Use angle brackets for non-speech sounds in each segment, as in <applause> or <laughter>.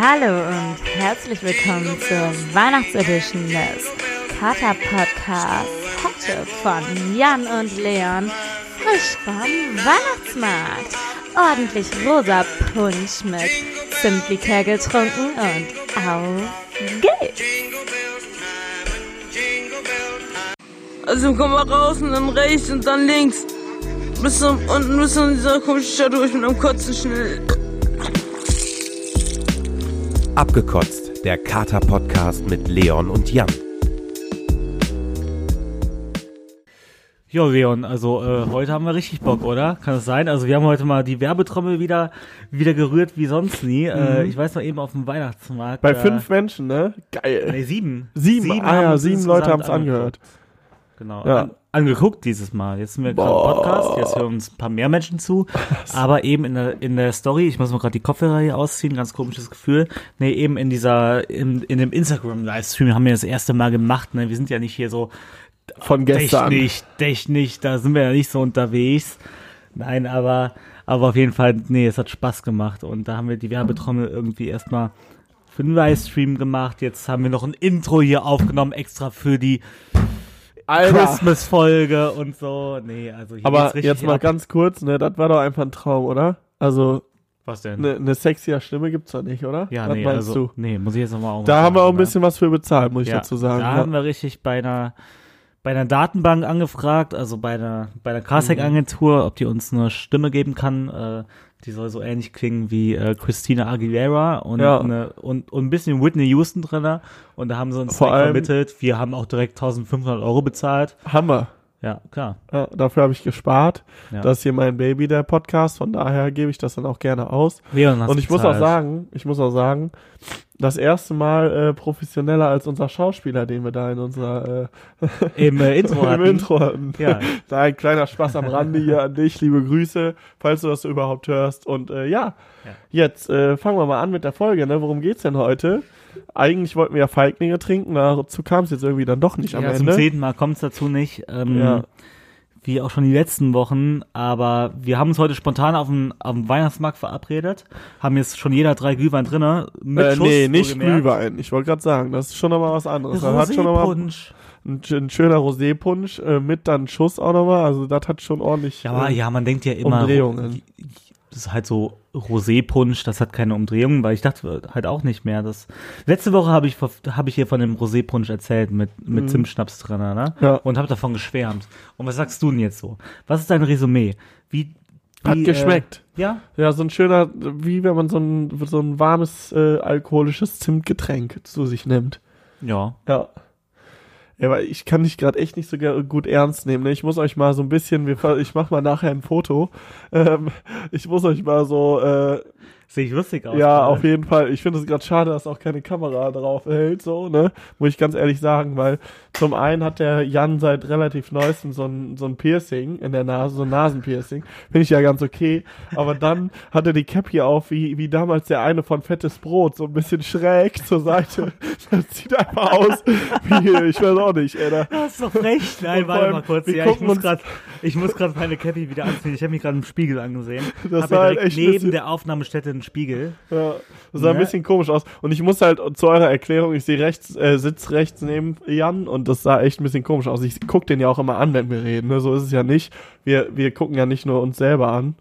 Hallo und herzlich willkommen zur Weihnachtsedition des Kater Podcasts. Heute von Jan und Leon, frisch vom Weihnachtsmarkt. Ordentlich rosa Punsch mit Zimtlikör getrunken und auf geht's! Also komm mal raus und dann rechts und dann links. Bis zum, unten bis zu dieser komischen Stadt durch mit einem Kotzen schnell. Abgekotzt, der Kater-Podcast mit Leon und Jan. Jo, Leon, also äh, heute haben wir richtig Bock, oder? Kann das sein? Also wir haben heute mal die Werbetrommel wieder wieder gerührt wie sonst nie. Äh, ich weiß noch eben auf dem Weihnachtsmarkt. Bei äh, fünf Menschen, ne? Geil. Nee, sieben. Sieben, ah haben ja, sieben Leute haben es angehört. Genau. Ja. An, angeguckt dieses Mal. Jetzt sind wir gerade im. Podcast, jetzt hören uns ein paar mehr Menschen zu. Aber eben in der, in der Story, ich muss mal gerade die Kopfhörer hier ausziehen, ganz komisches Gefühl. Nee, eben in dieser, in, in dem Instagram-Livestream haben wir das erste Mal gemacht. Ne? Wir sind ja nicht hier so Von gestern. Technisch, technisch, da sind wir ja nicht so unterwegs. Nein, aber, aber auf jeden Fall, nee, es hat Spaß gemacht und da haben wir die Werbetrommel irgendwie erstmal für den Livestream gemacht. Jetzt haben wir noch ein Intro hier aufgenommen, extra für die. Christmas-Folge und so. Nee, also hier Aber jetzt mal ab. ganz kurz, ne? Das war doch einfach ein Traum, oder? Also, Was denn? eine ne sexier Stimme gibt's doch nicht, oder? ja, Was nee, meinst also, du? nee, muss ich jetzt nochmal auch Da mal haben wir auch ein ne? bisschen was für bezahlt, muss ich ja, dazu sagen. Da ja. haben wir richtig bei einer, bei einer Datenbank angefragt, also bei einer, bei einer Carsec-Agentur, ob die uns eine Stimme geben kann. Äh, die soll so ähnlich klingen wie äh, Christina Aguilera und, Ja. eine, und, und ein bisschen Whitney Houston drinne. Und da haben sie uns Vor direkt allem- vermittelt. Wir haben auch direkt 1500 Euro bezahlt. Hammer. Ja, klar. Ja, dafür habe ich gespart. Ja. Das ist hier mein Baby, der Podcast. Von daher gebe ich das dann auch gerne aus. Leon Und ich muss auch bezahlt. sagen, ich muss auch sagen, das erste Mal äh, professioneller als unser Schauspieler, den wir da in unserer äh, Im äh, <laughs> Intro im hatten. Intro hatten. Ja. <laughs> Da ein kleiner Spaß am Rande hier an dich, liebe Grüße, falls du das überhaupt hörst. Und äh, ja, Ja. jetzt äh, fangen wir mal an mit der Folge. Ne? Worum geht's denn heute? Eigentlich wollten wir ja Feiglinge trinken, dazu kam es jetzt irgendwie dann doch nicht am ja, zum Ende. zehnten Mal kommt es dazu nicht. Ähm, Ja. Wie auch schon die letzten Wochen. Aber wir haben uns heute spontan auf dem, auf dem Weihnachtsmarkt verabredet. Haben jetzt schon jeder drei Glühwein. Mit Äh, Schuss, nee, nicht wohlgemerkt. Glühwein. Ich wollte gerade sagen, das ist schon nochmal was anderes. Das hat schon nochmal ein, ein schöner Rosépunsch äh, mit dann Schuss auch nochmal. Also das hat schon ordentlich. Ja, aber äh, ja, man denkt ja immer, Umdrehungen. das ist halt so Rosépunsch, das hat keine Umdrehungen, weil ich dachte halt auch nicht mehr. Das letzte Woche habe ich habe ich hier von dem Rosépunsch erzählt mit mit Zimtschnaps drin, ne? Mhm. Ja. Und habe davon geschwärmt. Und was sagst du denn jetzt so? Was ist dein Resümee? Wie, wie Hat geschmeckt. Äh, ja, Ja, so ein schöner, wie wenn man so ein, so ein warmes äh, alkoholisches Zimtgetränk zu sich nimmt. ja. Ja. Ja, aber ich kann dich gerade echt nicht so gut ernst nehmen. Ne? Ich muss euch mal so ein bisschen, wir, ich mach mal nachher ein Foto. Ähm, ich muss euch mal so, äh, Sehe ich lustig aus. ja, auf jeden Fall. Ich finde es gerade schade, dass auch keine Kamera drauf hält, so, ne? Muss ich ganz ehrlich sagen, weil zum einen hat der Jan seit relativ neuestem so ein, so ein Piercing in der Nase, so ein Nasenpiercing. Finde ich ja ganz okay. Aber dann hat er die Cap hier auf, wie, wie damals der eine von Fettes Brot, so ein bisschen schräg zur Seite. <laughs> Das sieht einfach aus wie, ich weiß auch nicht, ey. Da, Das ist doch frech. Nein, Und warte allem, mal kurz. Ja, ich muss gerade, ich muss gerade meine Cappy wieder anziehen. Ich habe mich gerade im Spiegel angesehen. Das war halt echt neben der Aufnahmestätte einen Spiegel. Ja, das sah ein Ne? bisschen komisch aus. Und ich muss halt zu eurer Erklärung, ich sehe rechts, äh, sitz rechts neben Jan und das sah echt ein bisschen komisch aus. Ich guck den ja auch immer an, wenn wir reden. Ne? So ist es ja nicht. Wir, wir gucken ja nicht nur uns selber an.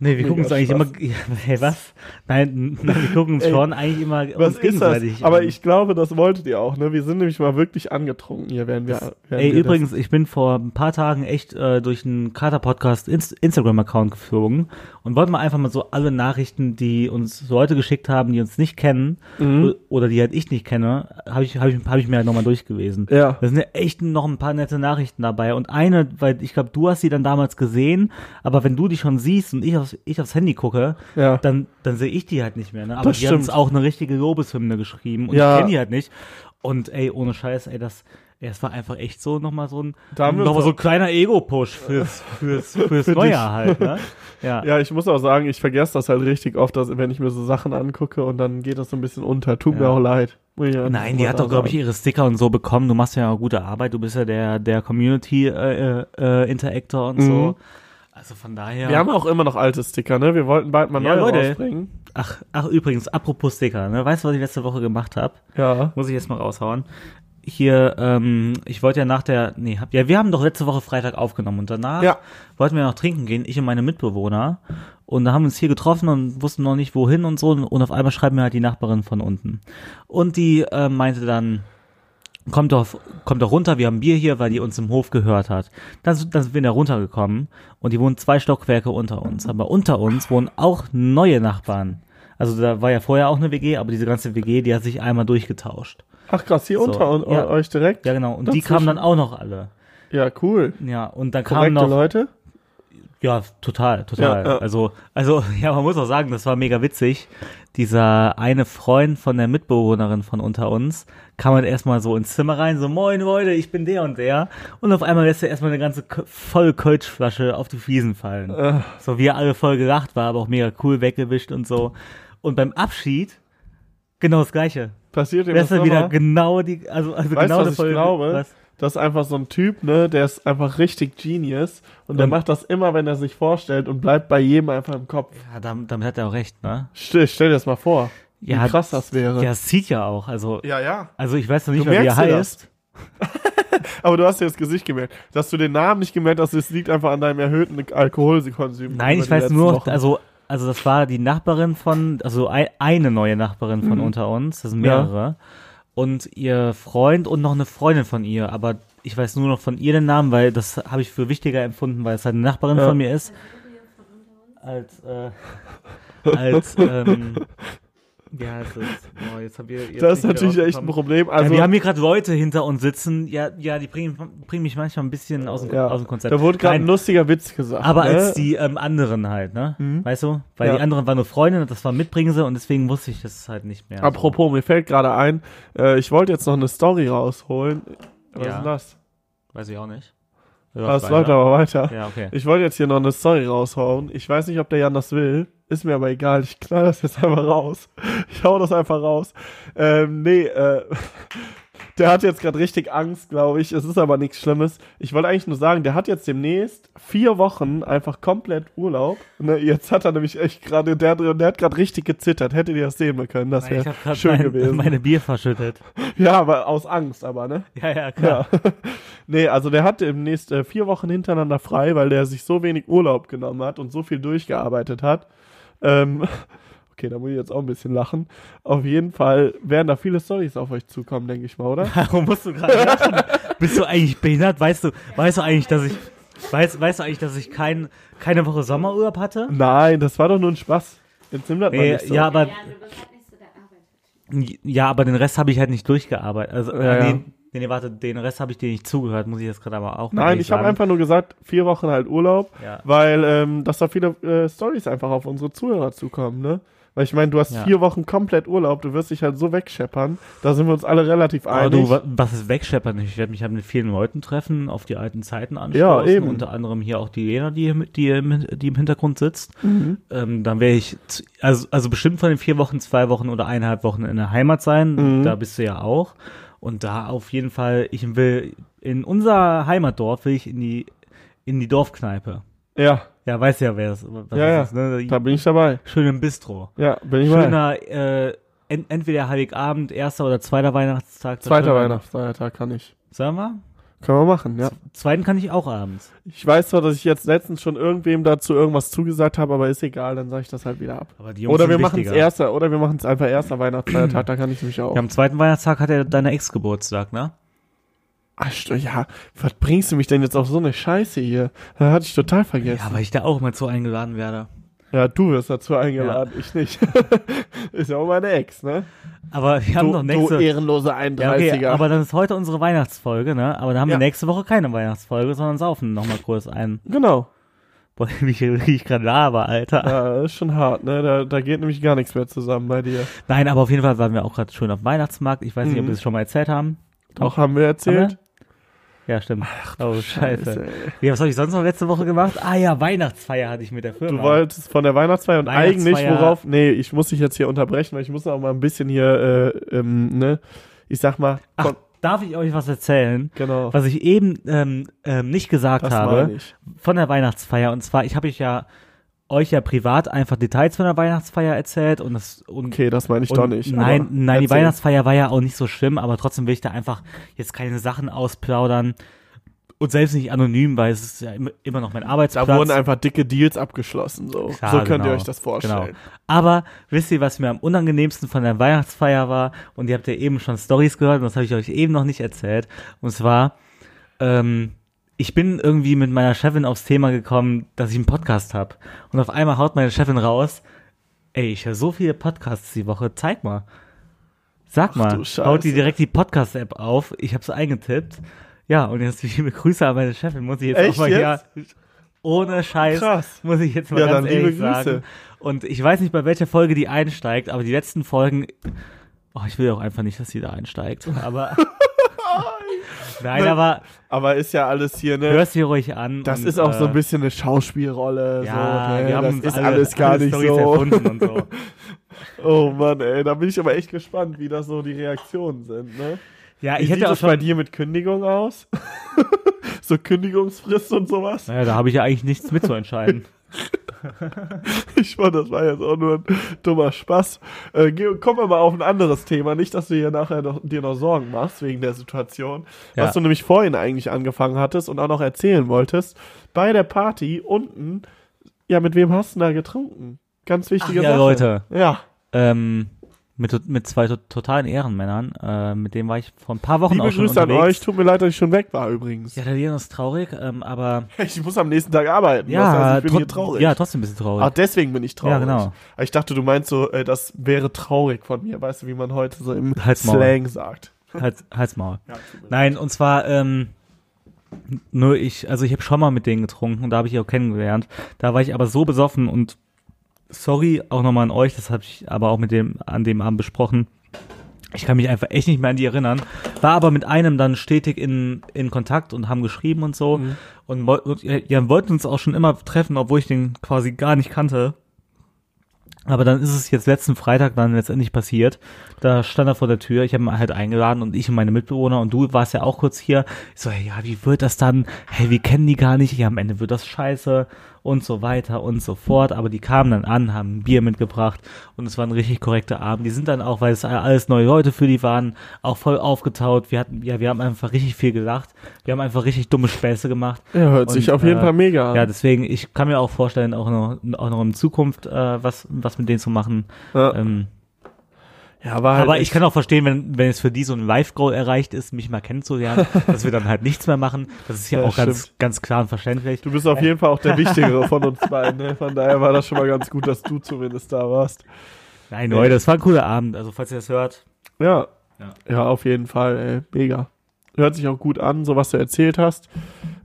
Nee, wir gucken uns eigentlich Spaß. immer. <laughs> Hey, was? Nein, nein, wir gucken uns Ey, schon eigentlich immer Was ist das? Aber an. ich glaube, das wolltet ihr auch. Ne? Wir sind nämlich mal wirklich angetrunken hier, während wir. Während Ey, wir übrigens, ich bin vor ein paar Tagen echt äh, durch einen Kater-Podcast Inst Instagram-Account geflogen und wollte mal einfach mal so alle Nachrichten, die uns Leute geschickt haben, die uns nicht kennen Mhm. oder die halt ich nicht kenne, habe ich, hab ich, hab ich mir halt nochmal durchgelesen. Ja. Da sind ja echt noch ein paar nette Nachrichten dabei. Und eine, weil ich glaube, du hast sie dann damals gesehen, aber wenn du die schon siehst und ich aufs, ich aufs Handy gucke, Ja. dann, dann sehe ich die halt nicht mehr. Ne? Aber Das die haben auch eine richtige Lobeshymne geschrieben und Ja. ich kenne die halt nicht. Und ey, ohne Scheiß, ey, das, ey, das war einfach echt so nochmal so ein, Da haben wir noch mal uns so ein kleiner Ego-Push fürs, fürs, <laughs> fürs Für neue dich. halt, ne? <laughs> Ja. Ja, ich muss auch sagen, ich vergesse das halt richtig oft, dass, wenn ich mir so Sachen angucke und dann geht das so ein bisschen unter. Tut mir Ja. auch leid. Einfach Nein, die hat doch, glaube ich, ihre Sticker und so bekommen. Du machst ja auch gute Arbeit. Du bist ja der, der Community äh, äh, Interactor und Mhm. so. Also von daher. Wir haben auch immer noch alte Sticker, ne? Wir wollten bald mal Ja, neue Leute. rausbringen. ach, ach, übrigens, apropos Sticker, ne? Weißt du, was ich letzte Woche gemacht habe? Ja. Muss ich jetzt mal raushauen. Hier, ähm, ich wollte ja nach der, nee, hab, ja, wir haben doch letzte Woche Freitag aufgenommen und danach Ja. wollten wir noch trinken gehen, ich und meine Mitbewohner. Und da haben wir uns hier getroffen und wussten noch nicht wohin und so. Und auf einmal schreibt mir halt die Nachbarin von unten. Und die äh, meinte dann, kommt doch, kommt doch runter, wir haben Bier hier, weil die uns im Hof gehört hat. Dann, sind- dann sind wir da runtergekommen und die wohnen zwei Stockwerke unter uns. Aber unter uns wohnen auch neue Nachbarn. Also da war ja vorher auch eine WG, aber diese ganze WG, die hat sich einmal durchgetauscht. Ach krass, hier So, unter und, ja. euch direkt? Ja, genau. Und die Dazwischen. kamen dann auch noch alle. Ja, cool. Ja, und dann kamen Korrekte noch. Leute? Ja, total, total. Ja, ja. Also, also, <laughs> ja, man muss auch sagen, das war mega witzig. Dieser eine Freund von der Mitbewohnerin von unter uns kam halt erstmal so ins Zimmer rein, so, moin Leute, ich bin der und der. Und auf einmal lässt er erstmal eine ganze volle Kölschflasche auf die Fliesen fallen. Äh, So wie er alle voll gelacht war, aber auch mega cool weggewischt und so. Und beim Abschied, genau das Gleiche. passiert Lässt das er wieder genau die, also, also Weißt genau du, eine was ich glaube? was? Das ist einfach so ein Typ, ne, der ist einfach richtig Genius und der Und- macht das immer, wenn er sich vorstellt und bleibt bei jedem einfach im Kopf. Ja, damit, damit hat er auch recht, ne? Stell, stell dir das mal vor, wie Ja, krass das wäre. Ja, es zieht ja auch, also, ja. ja. also ich weiß noch nicht mal, wie er das? heißt. <laughs> Aber du hast dir das Gesicht gemerkt. Dass du den Namen nicht gemerkt hast, das liegt einfach an deinem erhöhten Alkoholkonsum. Nein, ich weiß nur, Wochen. also, also das war die Nachbarin von, also ei- eine neue Nachbarin von unter uns, das sind Mhm. Ja. Und ihr Freund und noch eine Freundin von ihr, aber ich weiß nur noch von ihr den Namen, weil das habe ich für wichtiger empfunden, weil es halt eine Nachbarin Ja. von mir ist. Als, äh, <laughs> als, ähm, <laughs> heißt es? Oh, jetzt hab ich, jetzt Das ist natürlich echt ein. Problem. ja, Also, wir haben hier gerade Leute hinter uns sitzen, ja, ja, die bringen, bringen mich manchmal ein bisschen aus dem, ja, aus dem Konzept. da wurde gerade ein lustiger Witz gesagt. aber ne? als die ähm, anderen halt, ne? Mhm. Weißt du? Weil Ja. die anderen waren nur Freundinnen, das war Mitbringsel und deswegen wusste ich das halt nicht mehr. Apropos, mir fällt gerade ein, äh, ich wollte jetzt noch eine Story rausholen. Was Ja. ist denn das? So. Weiß ich auch nicht. Ah, Es läuft aber weiter. Ja, okay. Ich wollte jetzt hier noch eine Story raushauen. Ich weiß nicht, ob der Jan das will. Ist mir aber egal. Ich knall das jetzt einfach raus. Ich hau das einfach raus. Ähm, nee, äh, der hat jetzt gerade richtig Angst, glaube ich. Es ist aber nichts Schlimmes. Ich wollte eigentlich nur sagen, der hat jetzt demnächst vier Wochen einfach komplett Urlaub. Ne, jetzt hat er nämlich echt gerade, der, der hat gerade richtig gezittert. Hättet ihr das sehen können, das wäre schön mein, gewesen. meine Bier verschüttet. <laughs> Ja, aber aus Angst aber, ne? Ja, ja, klar. Ja. <laughs> nee, also der hat demnächst äh, vier Wochen hintereinander frei, weil der sich so wenig Urlaub genommen hat und so viel durchgearbeitet hat. Ähm, okay, da muss ich jetzt auch ein bisschen lachen. Auf jeden Fall werden da viele Stories auf euch zukommen, denke ich mal, oder? <laughs> Warum musst du gerade lachen? Bist du eigentlich behindert? Weißt du, weißt du eigentlich, dass ich, weißt, weißt du eigentlich, dass ich kein, keine Woche Sommerurlaub hatte? Nein, das war doch nur ein Spaß. Jetzt nimm das mal Nee, nicht so. ja, aber, Ja, halt ja, aber den Rest habe ich halt nicht durchgearbeitet. Also, Ja, äh, ja. nee, nee, nee, warte, den Rest habe ich dir nicht zugehört, muss ich jetzt gerade aber auch mal Nein, ehrlich ich habe sagen. einfach nur gesagt, vier Wochen halt Urlaub, Ja. weil ähm, dass da viele äh, Stories einfach auf unsere Zuhörer zukommen, ne? Weil ich meine, du hast Ja. vier Wochen komplett Urlaub, du wirst dich halt so wegscheppern. Da sind wir uns alle relativ Aber einig. du, wa- was ist wegscheppern? Ich werde mich halt mit vielen Leuten treffen, auf die alten Zeiten anschauen. Ja, eben. Unter anderem hier auch die Lena, die, im- die, die im Hintergrund sitzt. Mhm. Ähm, dann werde ich, also, also bestimmt von den vier Wochen, zwei Wochen oder eineinhalb Wochen in der Heimat sein. Mhm. Da bist du ja auch. Und da auf jeden Fall, ich will, in unser Heimatdorf will ich in die, in die Dorfkneipe. Ja, Ja, weiß ja, wer es was Ja, ja. ist, ne? da bin ich dabei. Schön im Bistro. Ja, bin ich mal. Schöner, äh, en, entweder Heiligabend, erster oder zweiter Weihnachtstag. Zweiter Weihnachtsfeiertag kann ich. Sagen wir? Können wir machen, ja. Zweiten kann ich auch abends. Ich weiß zwar, dass ich jetzt letztens schon irgendwem dazu irgendwas zugesagt habe, aber ist egal, dann sage ich das halt wieder ab. Oder wir machen es erster, oder wir machen es einfach erster Weihnachtsfeiertag, da kann ich nämlich auch. Ja, am zweiten Weihnachtstag hat er deine Ex Geburtstag, ne? Ach, ja, was bringst du mich denn jetzt auf so eine Scheiße hier? Da hatte ich total vergessen. Ja, weil ich da auch mal zu eingeladen werde. Ja, du wirst dazu eingeladen, ich nicht. <laughs> ist ja auch meine Ex, ne? Aber wir haben Du, doch du nächste ehrenlose ja, 31er. okay, aber dann ist heute unsere Weihnachtsfolge, ne? Aber dann haben Ja. wir nächste Woche keine Weihnachtsfolge, sondern saufen nochmal kurz ein. genau. Boah, <laughs> wie ich, wie ich gerade laber, Alter. Ja, ist schon hart, ne? Da, da geht nämlich gar nichts mehr zusammen bei dir. Nein, aber auf jeden Fall waren wir auch gerade schön auf dem Weihnachtsmarkt. Ich weiß nicht, ob Mhm. wir es schon mal erzählt haben. Auch haben wir erzählt. Ja, stimmt. oh, scheiße. ey. Wie, was habe ich sonst noch letzte Woche gemacht? Ah ja, Weihnachtsfeier hatte ich mit der Firma. Du wolltest von der Weihnachtsfeier und Weihnachtsfeier- eigentlich worauf, nee, ich muss dich jetzt hier unterbrechen, weil ich muss auch mal ein bisschen hier, äh, ähm, ne, ich sag mal, Ach, darf ich euch was erzählen? Genau. Was ich eben ähm, ähm, nicht gesagt Das habe von der Weihnachtsfeier. Und zwar, ich habe ich ja euch ja privat einfach Details von der Weihnachtsfeier erzählt und das und Okay, das meine ich doch nicht. Nein, nein, die erzähl. Weihnachtsfeier war ja auch nicht so schlimm, aber trotzdem will ich da einfach jetzt keine Sachen ausplaudern und selbst nicht anonym, weil es ist ja immer, noch mein Arbeitsplatz. Da wurden einfach dicke Deals abgeschlossen. So, Klar, so könnt ihr genau. euch das vorstellen. Genau. Aber wisst ihr, was mir am unangenehmsten von der Weihnachtsfeier war? Und ihr habt ja eben schon Stories gehört und das habe ich euch eben noch nicht erzählt. Und zwar, ähm, ich bin irgendwie mit meiner Chefin aufs Thema gekommen, dass ich einen Podcast habe. Und auf einmal haut meine Chefin raus, ey, ich höre so viele Podcasts die Woche, zeig mal. Sag Ach mal, haut die direkt die Podcast-App auf. Ich habe es eingetippt. Ja, und jetzt <laughs> liebe Grüße an meine Chefin, muss ich jetzt Echt auch mal jetzt? hier, ohne Scheiß, Krass. muss ich jetzt mal Ja, ganz dann ehrlich sagen. Und ich weiß nicht, bei welcher Folge die einsteigt, aber die letzten Folgen, oh, ich will auch einfach nicht, dass sie da einsteigt, aber, <laughs> nein, aber Aber ist ja alles hier, ne? hörst sie ruhig an. Das und, ist auch so ein äh, bisschen eine Schauspielrolle. ja, so, ne? wir haben das ist alle, alles gar alle nicht Storys so. erfunden und so. <laughs> Oh Mann, ey, da bin ich aber echt gespannt, wie das so die Reaktionen sind, ne? Ja, Wie ich sieht hätte auch das bei schon, dir mit Kündigung aus? <laughs> so Kündigungsfrist und sowas? naja, da habe ich ja eigentlich nichts mitzuentscheiden. <laughs> <laughs> Ich fand, das war jetzt auch nur ein dummer Spaß. Äh, kommen wir mal auf ein anderes Thema. Nicht, dass du hier nachher noch, dir noch Sorgen machst wegen der Situation. Ja. Was du nämlich vorhin eigentlich angefangen hattest und auch noch erzählen wolltest. Bei der Party unten, ja, mit wem hast du da getrunken? Ganz wichtige Ach ja, Sache. Leute. Ja. ähm, mit, mit zwei to totalen Ehrenmännern, äh, mit denen war ich vor ein paar Wochen Liebe auch schon Grüße an unterwegs. euch. Tut mir leid, dass ich schon weg war übrigens. Ja, der Leon ist traurig, ähm, aber <laughs> Ich muss am nächsten Tag arbeiten. ja, das heißt, ich bin hier traurig. ja, trotzdem ein bisschen traurig. Ach, deswegen bin ich traurig. Ja, genau. Ich dachte, du meinst so, äh, das wäre traurig von mir. Weißt du, wie man heute so im Halt's Maul. Slang sagt. Hals, Halsmaul. Ja, Nein, und zwar, ähm, nur ich, also ich habe schon mal mit denen getrunken und da habe ich auch kennengelernt. Da war ich aber so besoffen und sorry auch nochmal an euch, das habe ich aber auch mit dem, an dem Abend besprochen. Ich kann mich einfach echt nicht mehr an die erinnern. War aber mit einem dann stetig in, in Kontakt und haben geschrieben und so. Mhm. Und, und ja, wollten uns auch schon immer treffen, obwohl ich den quasi gar nicht kannte. Aber dann ist es jetzt letzten Freitag dann letztendlich passiert. Da stand er vor der Tür, ich habe ihn halt eingeladen und ich und meine Mitbewohner und du warst ja auch kurz hier. Ich so, hey, ja, wie wird das dann? Hey, wir kennen die gar nicht. Ja, am Ende wird das scheiße und so weiter und so fort. Aber die kamen dann an, haben ein Bier mitgebracht und es war ein richtig korrekter Abend. Die sind dann auch, weil es alles neue Leute für die waren, auch voll aufgetaut. Wir hatten, ja, wir haben einfach richtig viel gelacht. Wir haben einfach richtig dumme Späße gemacht. Ja, hört sich Und, auf jeden äh, Fall mega an. Ja, deswegen, ich kann mir auch vorstellen, auch noch, auch noch in Zukunft äh, was, was mit denen zu machen. Ja. Ähm, Ja, war halt aber ich kann auch verstehen, wenn, wenn es für die so ein Live-Goal erreicht ist, mich mal kennenzulernen, <laughs> dass wir dann halt nichts mehr machen. Das ist ja, Ja, auch ganz, ganz klar und verständlich. Du bist auf jeden Fall auch der <laughs> Wichtigere von uns beiden. Ne? Von daher war das schon mal ganz gut, dass du zumindest da warst. Nein, Leute, das war ein cooler Abend. Also, falls ihr das hört. Ja. Ja. Ja, auf jeden Fall, ey. Mega. Hört sich auch gut an, so was du erzählt hast.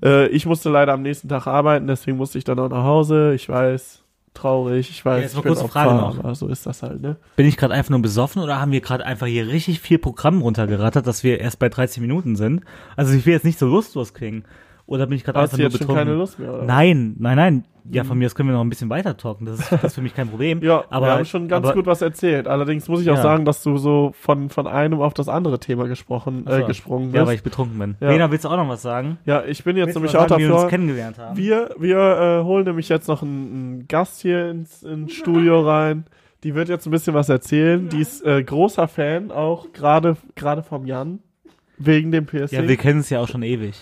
Äh, ich musste leider am nächsten Tag arbeiten, deswegen musste ich dann auch nach Hause. Ich weiß, traurig, ich weiß, Ja, jetzt mal ich bin kurze Opfer, Frage noch. aber so ist das halt, ne? Bin ich gerade einfach nur besoffen oder haben wir gerade einfach hier richtig viel Programm runtergerattert, dass wir erst bei 13 Minuten sind? Also, ich will jetzt nicht so lustlos klingen. Oder bin ich gerade einfach nur jetzt schon betrunken? keine Lust mehr, oder? Nein, nein, nein. Ja, von mir aus können wir noch ein bisschen weiter talken. Das ist, das ist für mich kein Problem. Ja, aber wir haben schon ganz aber, gut was erzählt. Allerdings muss ich auch Ja. sagen, dass du so von, von einem auf das andere Thema gesprochen, Ach so. äh, gesprungen bist. Ja, weil ich betrunken bin. Ja. Lena, willst du auch noch was sagen? Ja, ich bin jetzt Willst nämlich auch sagen, wie wir uns dafür. kennengelernt haben. Wir, wir äh, holen nämlich jetzt noch einen, einen Gast hier ins, ins Studio rein. Die wird jetzt ein bisschen was erzählen. Die ist äh, großer Fan, auch gerade gerade vom Jan. Wegen dem PSC. Ja, wir kennen es ja auch schon ewig.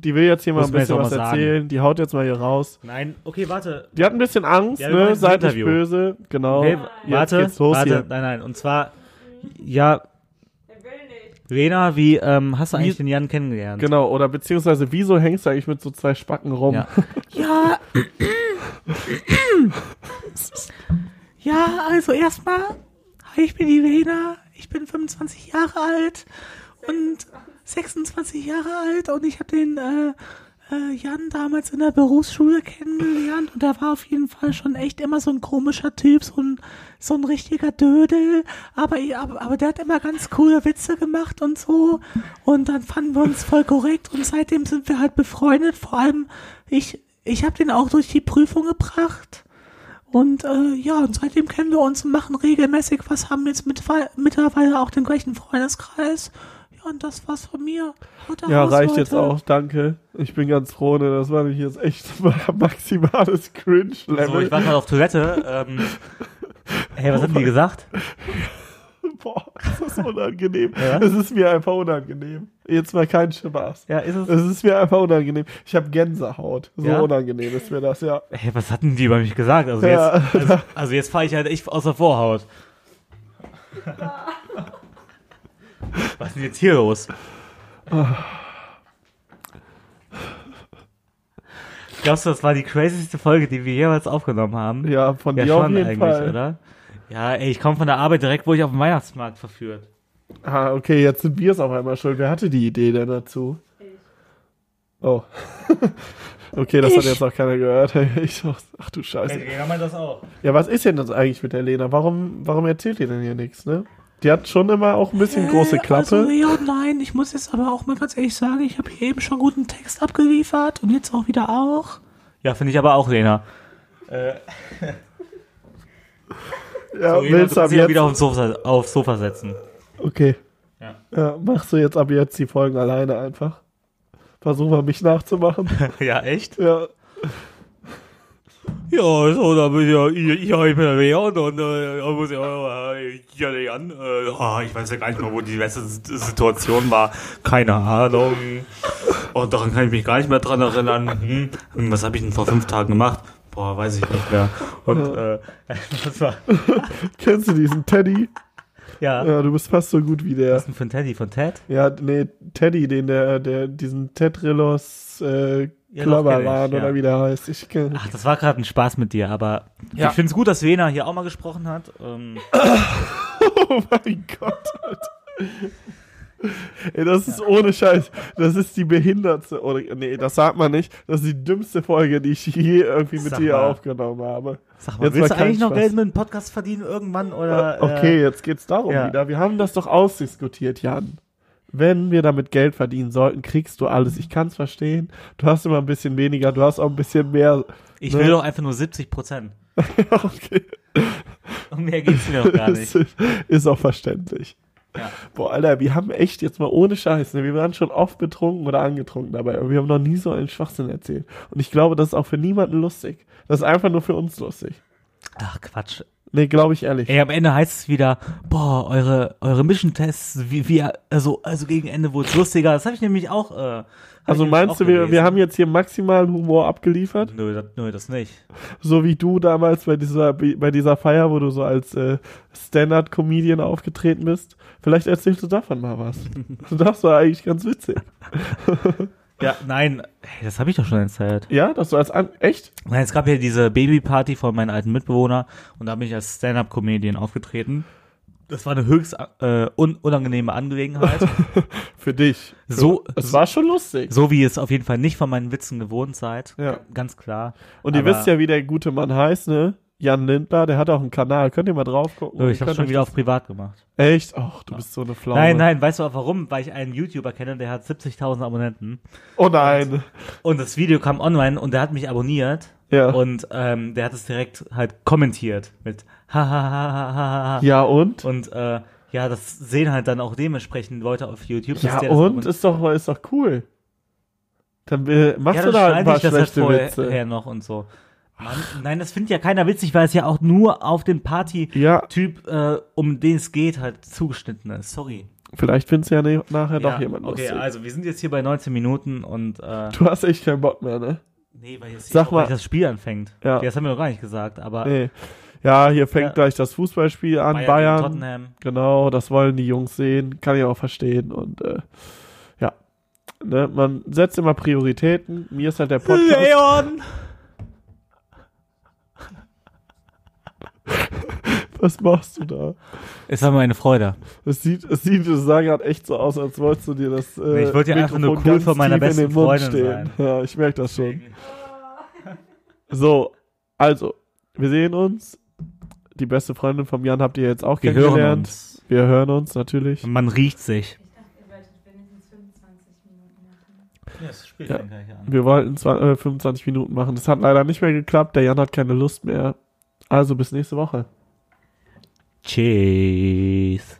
Die will jetzt hier mal Muss ein bisschen was sagen. erzählen. Die haut jetzt mal hier raus. Nein, okay, warte. Die hat ein bisschen Angst, Ja, ne? Seid nicht böse. Genau. Okay, Jetzt warte, geht's los warte, hier. nein, nein. Und zwar, ja, Er will nicht. Lena, wie ähm, hast du eigentlich Wie- den Jan kennengelernt? Genau, oder beziehungsweise wieso hängst du eigentlich mit so zwei Spacken rum? Ja. <laughs> ja. ja, also erstmal, hi, ich bin die Lena, ich bin 25 Jahre alt und 26 Jahre alt und ich habe den äh, äh, Jan damals in der Berufsschule kennengelernt und er war auf jeden Fall schon echt immer so ein komischer Typ, so ein, so ein richtiger Dödel, aber, aber, aber der hat immer ganz coole Witze gemacht und so. Und dann fanden wir uns voll korrekt und seitdem sind wir halt befreundet, vor allem ich, ich habe den auch durch die Prüfung gebracht. Und äh, ja, und seitdem kennen wir uns und machen regelmäßig was, haben jetzt mit, mittlerweile auch den gleichen Freundeskreis. Ja, und das war's von mir. Haut Ja, reicht Leute. jetzt auch, danke. Ich bin ganz froh, ne? Das war nämlich jetzt echt <laughs> maximales So, Cringe-Level. ich war gerade auf Toilette. Ähm, <laughs> hey, was haben die gesagt? <laughs> Boah, ist das unangenehm. Ja? Es ist mir einfach unangenehm. Jetzt mal kein Spaß. Ja, ist es. Es ist mir einfach unangenehm. Ich habe Gänsehaut. So Ja? unangenehm ist mir das, ja. Hey, was hatten die über mich gesagt? Also Ja. jetzt, also, also jetzt fahre ich halt echt aus der Vorhaut. Was ist denn jetzt hier los? Glaubst du, das war die crazyste Folge, die wir jemals aufgenommen haben? Ja, von Ja, dir auf schon jeden eigentlich, Fall. oder? Ja, ey, ich komme von der Arbeit direkt, wo ich auf dem Weihnachtsmarkt verführt. Ah, okay, jetzt sind wir es auf einmal schuld. Wer hatte die Idee denn dazu? Oh. <laughs> okay, das hat jetzt auch keiner gehört. <laughs> Ich, ach du Scheiße. Meint das auch. Ja, was ist denn das eigentlich mit der Lena? Warum, warum erzählt ihr denn hier nichts, ne? Die hat schon immer auch ein bisschen große Klappe. Also, ja, nein, ich muss jetzt aber auch mal ganz ehrlich sagen, ich habe hier eben schon guten Text abgeliefert und jetzt auch wieder auch. Ja, finde ich aber auch, Lena. <laughs> ja, So, Lena, willst du ab jetzt? wieder aufs Sofa, aufs Sofa setzen. Okay. Ja. ja. Machst du jetzt ab jetzt die Folgen alleine einfach? Versuch mal mich nachzumachen. <laughs> ja, echt? ja. Ja, so, da bin ich ja, ich, ich, ich bin der Leon und äh, muss ich auch, äh, ja, Leon, äh, ah, ich weiß ja gar nicht mehr, wo die letzte Situation war. Keine Ahnung. Und daran kann ich mich gar nicht mehr dran erinnern. Hm, was habe ich denn vor fünf Tagen gemacht? Boah, weiß ich nicht mehr. Und, äh, <laughs> das war, <laughs> Kennst du diesen Teddy? ja. Ja, du bist fast so gut wie der. Was ist denn für ein Teddy von Ted? Ja, nee, Teddy, den der, der, diesen Tedrillos äh, Ja, Klabberan ich, ja. oder wie der heißt. Ich kenn, Ach, das war gerade ein Spaß mit dir, aber Ja. ich finde es gut, dass Lena hier auch mal gesprochen hat. Ähm, <laughs> Oh mein Gott. Ey, das ist ohne Scheiß. Das ist die behindertste, oder, nee, das sagt man nicht. Das ist die dümmste Folge, die ich je irgendwie mit Sag dir mal. aufgenommen habe. sag mal, Jetzt willst du eigentlich kein noch Spaß. Geld mit dem Podcast verdienen irgendwann? Oder, Okay, Äh, jetzt geht's darum ja. wieder. Wir haben das doch ausdiskutiert, Jan. Wenn wir damit Geld verdienen sollten, kriegst du alles. Ich kann's verstehen. Du hast immer ein bisschen weniger, du hast auch ein bisschen mehr. ich ne? will doch einfach nur 70 Prozent. <laughs> okay. Und mehr geht's mir doch gar <laughs> nicht. ist, ist auch verständlich. Ja. Boah, Alter, wir haben echt jetzt mal ohne Scheiß, ne, wir waren schon oft betrunken oder angetrunken dabei, aber wir haben noch nie so einen Schwachsinn erzählt. Und ich glaube, das ist auch für niemanden lustig. Das ist einfach nur für uns lustig. Ach Quatsch. Nee, glaube ich ehrlich. Ey, am Ende heißt es wieder, boah, eure, eure Mission-Tests, wie, wie, also, also gegen Ende wurde es lustiger. Das habe ich nämlich auch. Äh, also meinst du, wir, wir haben jetzt hier maximal Humor abgeliefert? Nö, das, nö, das nicht. So wie du damals bei dieser, bei dieser Feier, wo du so als äh, Stand-Up-Comedian aufgetreten bist. Vielleicht erzählst du davon mal was. <laughs> Das war eigentlich ganz witzig. <laughs> Ja, nein, hey, das habe ich doch schon erzählt. Ja, dass du als an echt? Nein, es gab ja diese Babyparty von meinen alten Mitbewohner und da bin ich als Stand-Up-Comedian aufgetreten. Das war eine höchst äh, un unangenehme Angelegenheit. <laughs> Für dich. So- Es war schon lustig. so wie ihr es auf jeden Fall nicht von meinen Witzen gewohnt seid. Ja. Ganz klar. Und ihr Aber- wisst ja, wie der gute Mann heißt, ne? Jan Lindler, der hat auch einen Kanal. Könnt ihr mal drauf gucken? Ich habe Könnt schon wieder auf privat gemacht. Echt? Ach, du bist so eine Pflaume. Nein, nein, weißt du auch warum? Weil ich einen YouTuber kenne, der hat 70.000 Abonnenten. Oh nein. Und das Video kam online und der hat mich abonniert. Ja. Und ähm, der hat es direkt halt kommentiert mit ha. Ja, und? Und äh, ja, das sehen halt dann auch dementsprechend Leute auf YouTube. Ja, und? Ist doch, ist doch cool. Dann äh, machst ja, du da ein paar ich das halt schlechte Witze. vorher noch und so. Mann, nein, das findet ja keiner witzig, weil es ja auch nur auf den Party-Typ, Ja, äh, um den es geht, halt zugeschnitten ist. Sorry. vielleicht findest du ja ne, nachher doch Ja, jemand okay, lustig. also wir sind jetzt hier bei 19 Minuten und äh, Du hast echt keinen Bock mehr, ne? nee, weil jetzt Sag mal- das Spiel anfängt. Ja. Das haben wir noch gar nicht gesagt, aber Nee. Ja, hier fängt Ja. gleich das Fußballspiel an. Bayern, Bayern. Tottenham. Genau, das wollen die Jungs sehen. Kann ich auch verstehen. Und äh, ja. Ne, man setzt immer Prioritäten. Mir ist halt der Podcast. Leon! <laughs> Was machst du da? Es war mir eine Freude. Es sieht, es sieht, es sah gerade echt so aus, als wolltest du dir das. Äh, Nee, ich wollte ja einfach nur cool von meiner besten Freundin stehen. sein. Ja, ich merke das schon. So, also, wir sehen uns. Die beste Freundin von Jan habt ihr jetzt auch Wir hören kennengelernt. uns. Wir hören uns natürlich. Man riecht sich. Ich dachte, ihr wolltet wenigstens 25 Minuten machen. Ja, das Spiel Ja. gleich an. Wir wollten zwar, äh, 25 Minuten machen. Das hat leider nicht mehr geklappt. Der Jan hat keine Lust mehr. Also bis nächste Woche. Tschüss.